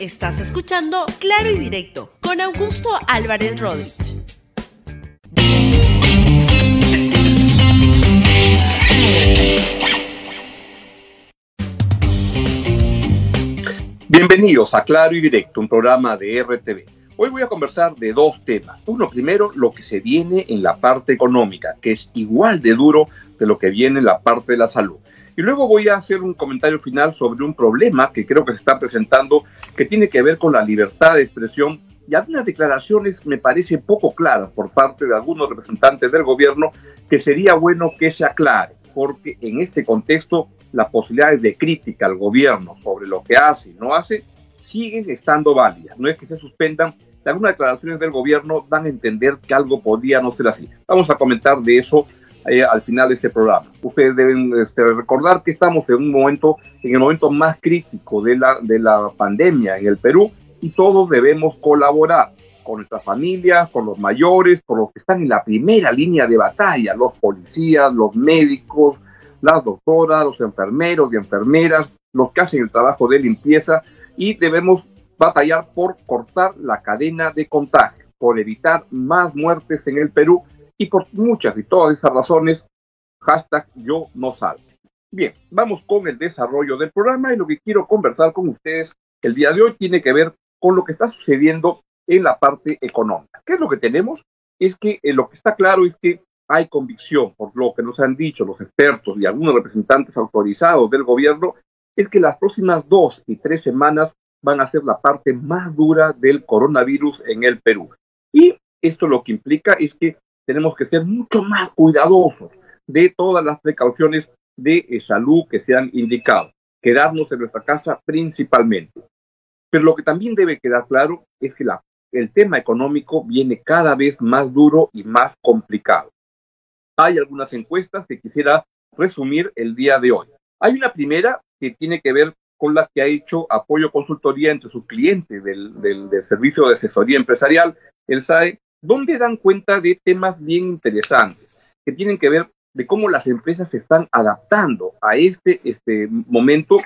Estás escuchando Claro y Directo con Augusto Álvarez Rodríguez. Bienvenidos a Claro y Directo, un programa de RTV. Hoy voy a conversar de dos temas. Uno, primero, lo que se viene en la parte económica, que es igual de duro de lo que viene en la parte de la salud. Y luego voy a hacer un comentario final sobre un problema que creo que se está presentando, que tiene que ver con la libertad de expresión y algunas declaraciones me parecen poco claras por parte de algunos representantes del gobierno que sería bueno que se aclare, porque en este contexto las posibilidades de crítica al gobierno sobre lo que hace y no hace siguen estando válidas. No es que se suspendan, algunas declaraciones del gobierno dan a entender que algo podría no ser así. Vamos a comentar de eso al final de este programa. Ustedes deben este, recordar que estamos en un momento, en el momento más crítico de la, de la pandemia en el Perú y todos debemos colaborar con nuestras familias, con los mayores, con los que están en la primera línea de batalla, los policías, los médicos, las doctoras, los enfermeros y enfermeras, los que hacen el trabajo de limpieza y debemos batallar por cortar la cadena de contagio, por evitar más muertes en el Perú y por muchas y todas esas razones, hashtag yo no salgo. Bien, vamos con el desarrollo del programa y lo que quiero conversar con ustedes el día de hoy tiene que ver con lo que está sucediendo en la parte económica. ¿Qué es lo que tenemos? Es que eh, lo que está claro es que hay convicción, por lo que nos han dicho los expertos y algunos representantes autorizados del gobierno, es que las próximas dos y tres semanas van a ser la parte más dura del coronavirus en el Perú. Y esto lo que implica es que tenemos que ser mucho más cuidadosos de todas las precauciones de eh, salud que se han indicado, quedarnos en nuestra casa principalmente. Pero lo que también debe quedar claro es que el tema económico viene cada vez más duro y más complicado. Hay algunas encuestas que quisiera resumir el día de hoy. Hay una primera que tiene que ver con la que ha hecho apoyo consultoría entre sus clientes del, del, servicio de asesoría empresarial, el SAE, donde dan cuenta de temas bien interesantes que tienen que ver de cómo las empresas se están adaptando a este, este momento,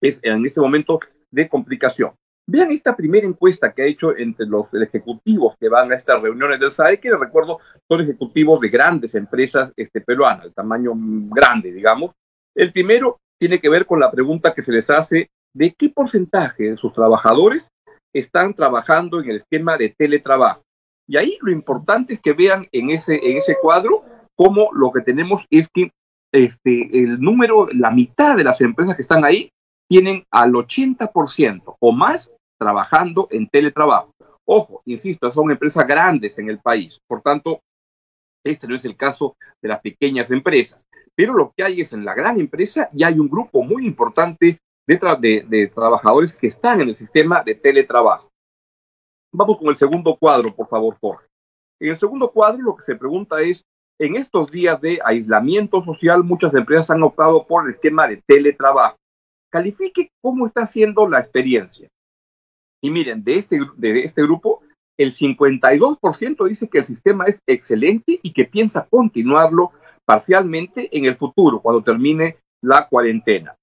en este momento de complicación. Vean esta primera encuesta que ha hecho entre los ejecutivos que van a estas reuniones del SAE, que les recuerdo son ejecutivos de grandes empresas este, peruanas, de tamaño grande, digamos. El primero tiene que ver con la pregunta que se les hace de qué porcentaje de sus trabajadores están trabajando en el esquema de teletrabajo. Y ahí lo importante es que vean en ese, en ese cuadro cómo lo que tenemos es que este, el número, la mitad de las empresas que están ahí tienen al 80% o más trabajando en teletrabajo. Ojo, insisto, son empresas grandes en el país, por tanto, este no es el caso de las pequeñas empresas. Pero lo que hay es en la gran empresa y hay un grupo muy importante de, de trabajadores que están en el sistema de teletrabajo. Vamos con el segundo cuadro, por favor, Jorge. En el segundo cuadro lo que se pregunta es, en estos días de aislamiento social, muchas empresas han optado por el esquema de teletrabajo. Califique cómo está siendo la experiencia. Y miren, de este, de este grupo, el 52% dice que el sistema es excelente y que piensa continuarlo parcialmente en el futuro, cuando termine la cuarentena.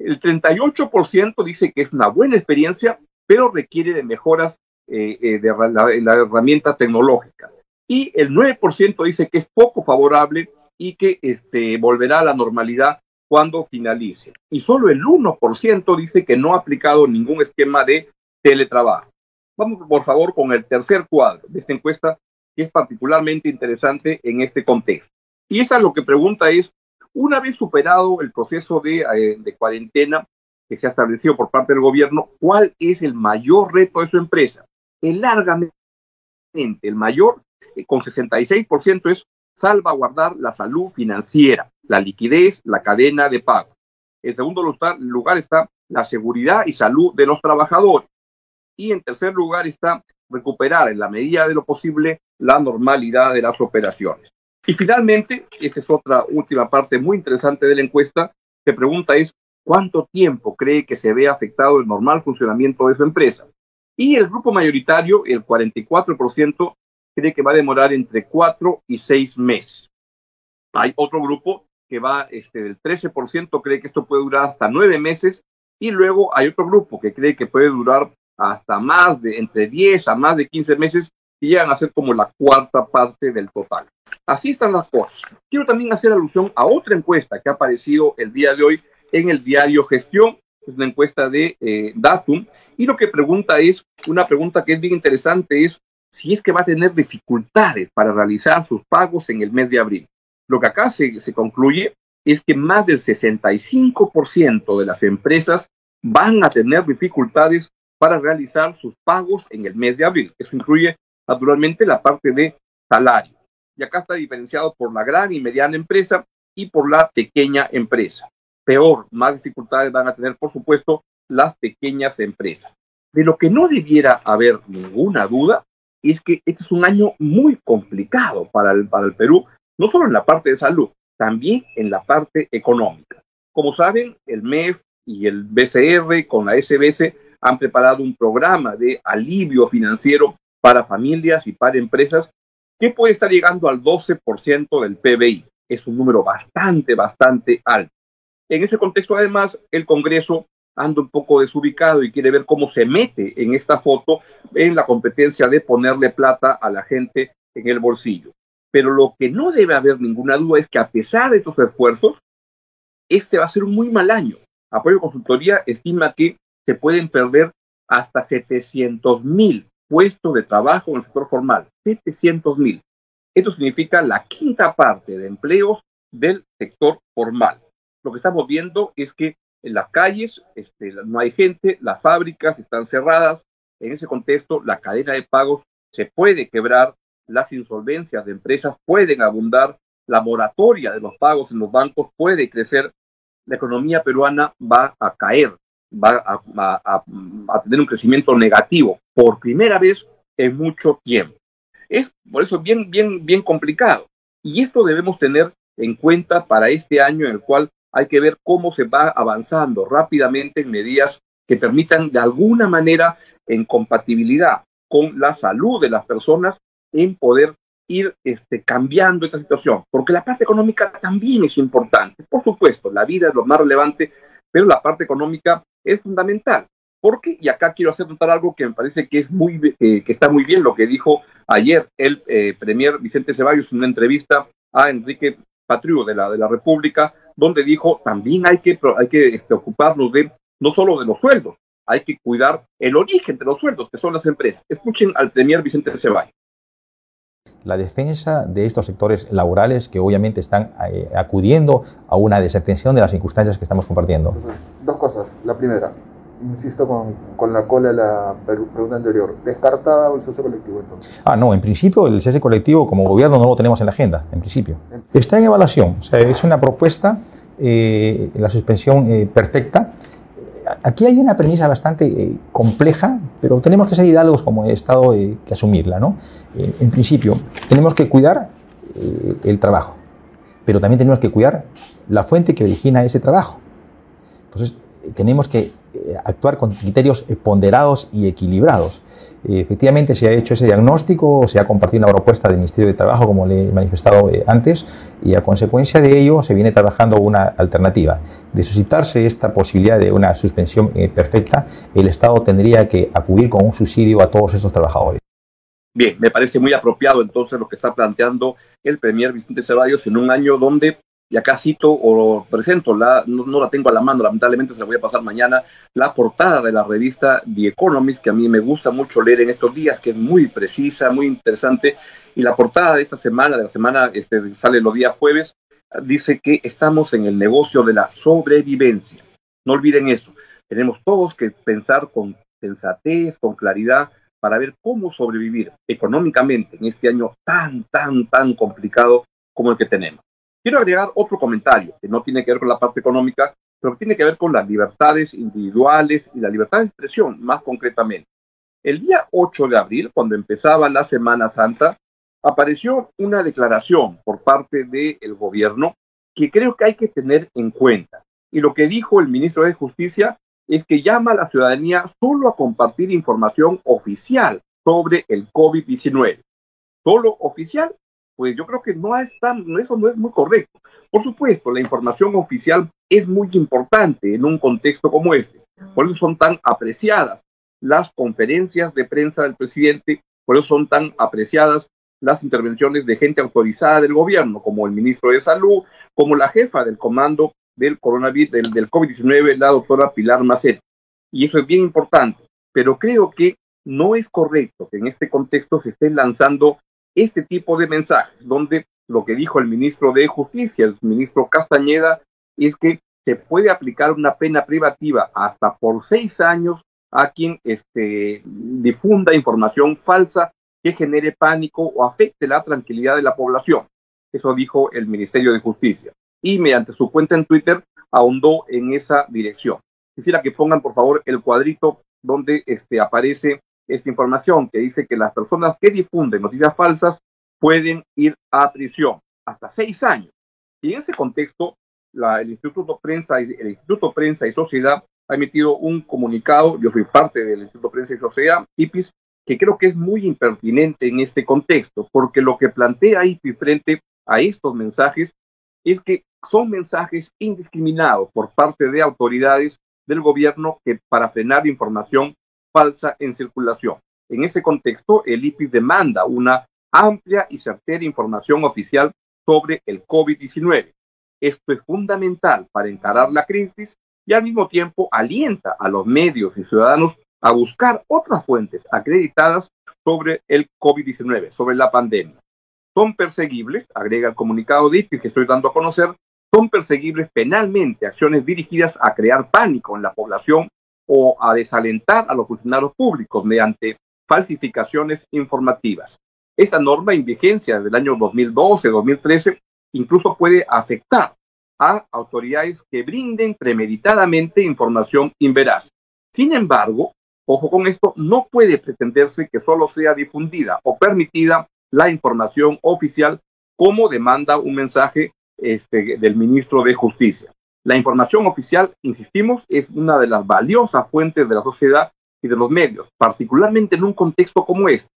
El 38% dice que es una buena experiencia, pero requiere de mejoras eh, eh, de la, herramienta tecnológica. Y el 9% dice que es poco favorable y que este, volverá a la normalidad cuando finalice. Y solo el 1% dice que no ha aplicado ningún esquema de teletrabajo. Vamos, por favor, con el tercer cuadro de esta encuesta, que es particularmente interesante en este contexto. Y esa lo que pregunta es, una vez superado el proceso de, eh, de cuarentena que se ha establecido por parte del gobierno, ¿cuál es el mayor reto de su empresa? Largamente, el mayor, eh, con 66%, es salvaguardar la salud financiera, la liquidez, la cadena de pago. En segundo lugar está la seguridad y salud de los trabajadores. Y en tercer lugar está recuperar en la medida de lo posible la normalidad de las operaciones. Y finalmente, esta es otra última parte muy interesante de la encuesta, se pregunta es cuánto tiempo cree que se ve afectado el normal funcionamiento de su empresa. Y el grupo mayoritario, el 44%, cree que va a demorar entre cuatro y seis meses. Hay otro grupo que va, este, del 13% cree que esto puede durar hasta nueve meses y luego hay otro grupo que cree que puede durar hasta más de entre 10 a más de 15 meses y llegan a ser como la cuarta parte del total. Así están las cosas. Quiero también hacer alusión a otra encuesta que ha aparecido el día de hoy en el diario Gestión, es una encuesta de eh, Datum, y lo que pregunta es, una pregunta que es bien interesante, es si es que va a tener dificultades para realizar sus pagos en el mes de abril. Lo que acá se, se concluye es que más del 65% de las empresas van a tener dificultades para realizar sus pagos en el mes de abril. Eso incluye naturalmente la parte de salario. Y acá está diferenciado por la gran y mediana empresa y por la pequeña empresa. Peor, más dificultades van a tener, por supuesto, las pequeñas empresas. De lo que no debiera haber ninguna duda es que este es un año muy complicado para el, Perú, no solo en la parte de salud, también en la parte económica. Como saben, el MEF y el BCR con la SBS han preparado un programa de alivio financiero para familias y para empresas que puede estar llegando al 12% del PBI. Es un número bastante, bastante alto. En ese contexto, además, el Congreso anda un poco desubicado y quiere ver cómo se mete en esta foto en la competencia de ponerle plata a la gente en el bolsillo. Pero lo que no debe haber ninguna duda es que a pesar de estos esfuerzos, este va a ser un muy mal año. Apoyo Consultoría estima que se pueden perder hasta 700 mil puestos de trabajo en el sector formal. 700 mil. Esto significa la quinta parte de empleos del sector formal. Lo que estamos viendo es que en las calles este, no hay gente, las fábricas están cerradas. En ese contexto, la cadena de pagos se puede quebrar, las insolvencias de empresas pueden abundar, la moratoria de los pagos en los bancos puede crecer, la economía peruana va a caer, va a, tener un crecimiento negativo por primera vez en mucho tiempo. Es por eso bien, bien, bien complicado. Y esto debemos tener en cuenta para este año en el cual hay que ver cómo se va avanzando rápidamente en medidas que permitan de alguna manera en compatibilidad con la salud de las personas en poder ir este, cambiando esta situación, porque la parte económica también es importante. Por supuesto, la vida es lo más relevante, pero la parte económica es fundamental. Porque, y acá quiero hacer notar algo que me parece que, es muy, eh, que está muy bien lo que dijo ayer el eh, premier Vicente Ceballos en una entrevista a Enrique Patriu de la, de la República, donde dijo también hay que, hay que este, ocuparnos de no solo de los sueldos, hay que cuidar el origen de los sueldos, que son las empresas. Escuchen al premier Vicente Ceballos la defensa de estos sectores laborales que obviamente están eh, acudiendo a una desatención de las circunstancias que estamos compartiendo? Dos cosas. La primera, insisto con, con la cola de la pregunta anterior, ¿descartada el cese colectivo entonces? Ah, no, en principio el cese colectivo como gobierno no lo tenemos en la agenda, en principio. Está en evaluación, o sea, es una propuesta, eh, la suspensión eh, perfecta, aquí hay una premisa bastante eh, compleja, pero tenemos que ser hidalgos como Estado que asumirla. ¿no? En principio, tenemos que cuidar el trabajo, pero también tenemos que cuidar la fuente que origina ese trabajo. Entonces, tenemos que actuar con criterios ponderados y equilibrados. Efectivamente, se ha hecho ese diagnóstico, se ha compartido una propuesta del Ministerio de Trabajo, como le he manifestado eh, antes, y a consecuencia de ello se viene trabajando una alternativa. De suscitarse esta posibilidad de una suspensión eh, perfecta, el Estado tendría que acudir con un subsidio a todos esos trabajadores. Bien, me parece muy apropiado entonces lo que está planteando el Premier Vicente Ceballos en un año donde y acá cito o presento, la, no, la tengo a la mano, lamentablemente se la voy a pasar mañana, la portada de la revista The Economist, que a mí me gusta mucho leer en estos días, que es muy precisa, muy interesante, y la portada de esta semana, de la semana, este, sale los días jueves, dice que estamos en el negocio de la sobrevivencia. No olviden eso, tenemos todos que pensar con sensatez, con claridad, para ver cómo sobrevivir económicamente en este año tan, tan, tan complicado como el que tenemos. Quiero agregar otro comentario que no tiene que ver con la parte económica, pero que tiene que ver con las libertades individuales y la libertad de expresión, más concretamente. El día 8 de abril, cuando empezaba la Semana Santa, apareció una declaración por parte del gobierno que creo que hay que tener en cuenta. Y lo que dijo el ministro de Justicia es que llama a la ciudadanía solo a compartir información oficial sobre el COVID-19. Solo oficial pues yo creo que no es tan, eso no es muy correcto. Por supuesto, la información oficial es muy importante en un contexto como este, Por eso son tan apreciadas las conferencias de prensa del presidente, por eso son tan apreciadas las intervenciones de gente autorizada del gobierno, como el ministro de Salud, como la jefa del comando del coronavirus, del, del COVID-19, la doctora Pilar Macet. Y eso es bien importante, pero creo que no es correcto que en este contexto se estén lanzando este tipo de mensajes, donde lo que dijo el ministro de Justicia, el ministro Castañeda, es que se puede aplicar una pena privativa hasta por seis años a quien este, difunda información falsa que genere pánico o afecte la tranquilidad de la población. Eso dijo el Ministerio de Justicia. Y mediante su cuenta en Twitter ahondó en esa dirección. Quisiera que pongan, por favor, el cuadrito donde este, aparece esta información que dice que las personas que difunden noticias falsas pueden ir a prisión hasta seis años. Y en ese contexto, la, el Instituto Prensa y el Instituto Prensa y Sociedad ha emitido un comunicado. Yo soy parte del Instituto Prensa y Sociedad, IPIS, que creo que es muy impertinente en este contexto, porque lo que plantea IPIS frente a estos mensajes es que son mensajes indiscriminados por parte de autoridades del gobierno que para frenar información falsa en circulación. En ese contexto, el IPIS demanda una amplia y certera información oficial sobre el COVID-19. Esto es fundamental para encarar la crisis y al mismo tiempo alienta a los medios y ciudadanos a buscar otras fuentes acreditadas sobre el COVID-19, sobre la pandemia. Son perseguibles, agrega el comunicado de IPIS que estoy dando a conocer, son perseguibles penalmente acciones dirigidas a crear pánico en la población o a desalentar a los funcionarios públicos mediante falsificaciones informativas. Esta norma en vigencia desde el año 2012-2013 incluso puede afectar a autoridades que brinden premeditadamente información inveraz. Sin embargo, ojo con esto, no puede pretenderse que solo sea difundida o permitida la información oficial como demanda un mensaje este, del ministro de Justicia. La información oficial, insistimos, es una de las valiosas fuentes de la sociedad y de los medios, particularmente en un contexto como este.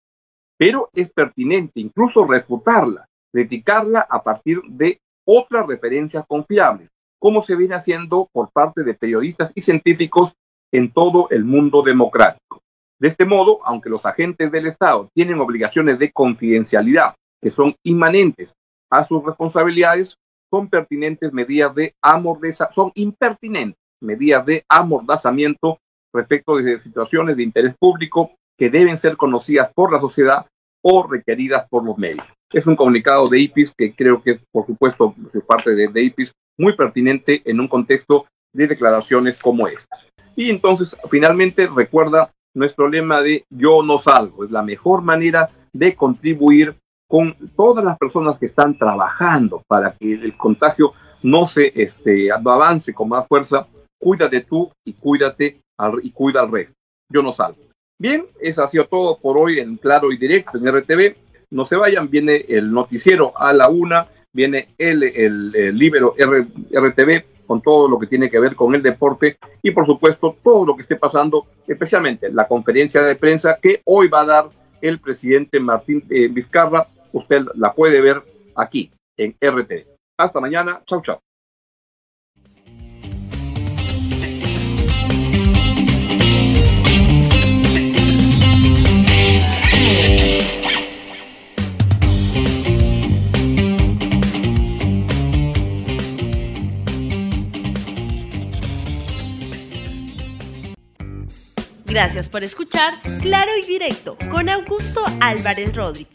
Pero es pertinente incluso refutarla, criticarla a partir de otras referencias confiables, como se viene haciendo por parte de periodistas y científicos en todo el mundo democrático. De este modo, aunque los agentes del Estado tienen obligaciones de confidencialidad que son inmanentes a sus responsabilidades, son pertinentes medidas de amordazamiento, son impertinentes medidas de amordazamiento respecto de situaciones de interés público que deben ser conocidas por la sociedad o requeridas por los medios. Es un comunicado de IPIS que creo que es, por supuesto, de parte de, de IPIS, muy pertinente en un contexto de declaraciones como estas. Y entonces, finalmente, recuerda nuestro lema de yo no salgo. Es la mejor manera de contribuir con todas las personas que están trabajando para que el contagio no se este, avance con más fuerza. Cuídate tú y cuídate y cuida al resto. Yo no salgo. Bien, eso ha sido todo por hoy en Claro y Directo en RTV. No se vayan, viene el noticiero a la una, viene el, el, el libro RTV con todo lo que tiene que ver con el deporte y por supuesto todo lo que esté pasando, especialmente la conferencia de prensa que hoy va a dar el presidente Martín eh, Vizcarra usted la puede ver aquí en RT. Hasta mañana. Chau, chau. Gracias por escuchar Claro y Directo con Augusto Álvarez Rodríguez.